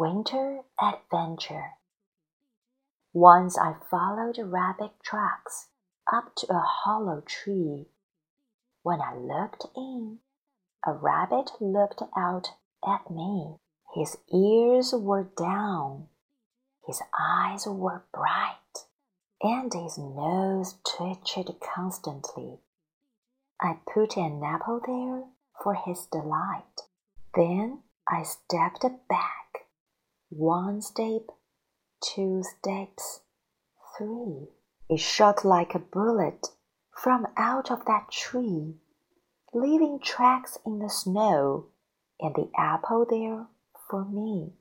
Winter Adventure Once I followed rabbit tracks up to a hollow tree. When I looked in, a rabbit looked out at me. His ears were down, his eyes were bright, and his nose twitched constantly. I put an apple there for his delight. Then I stepped back. One step, two steps, three. It shot like a bullet from out of that tree, leaving tracks in the snow and the apple there for me.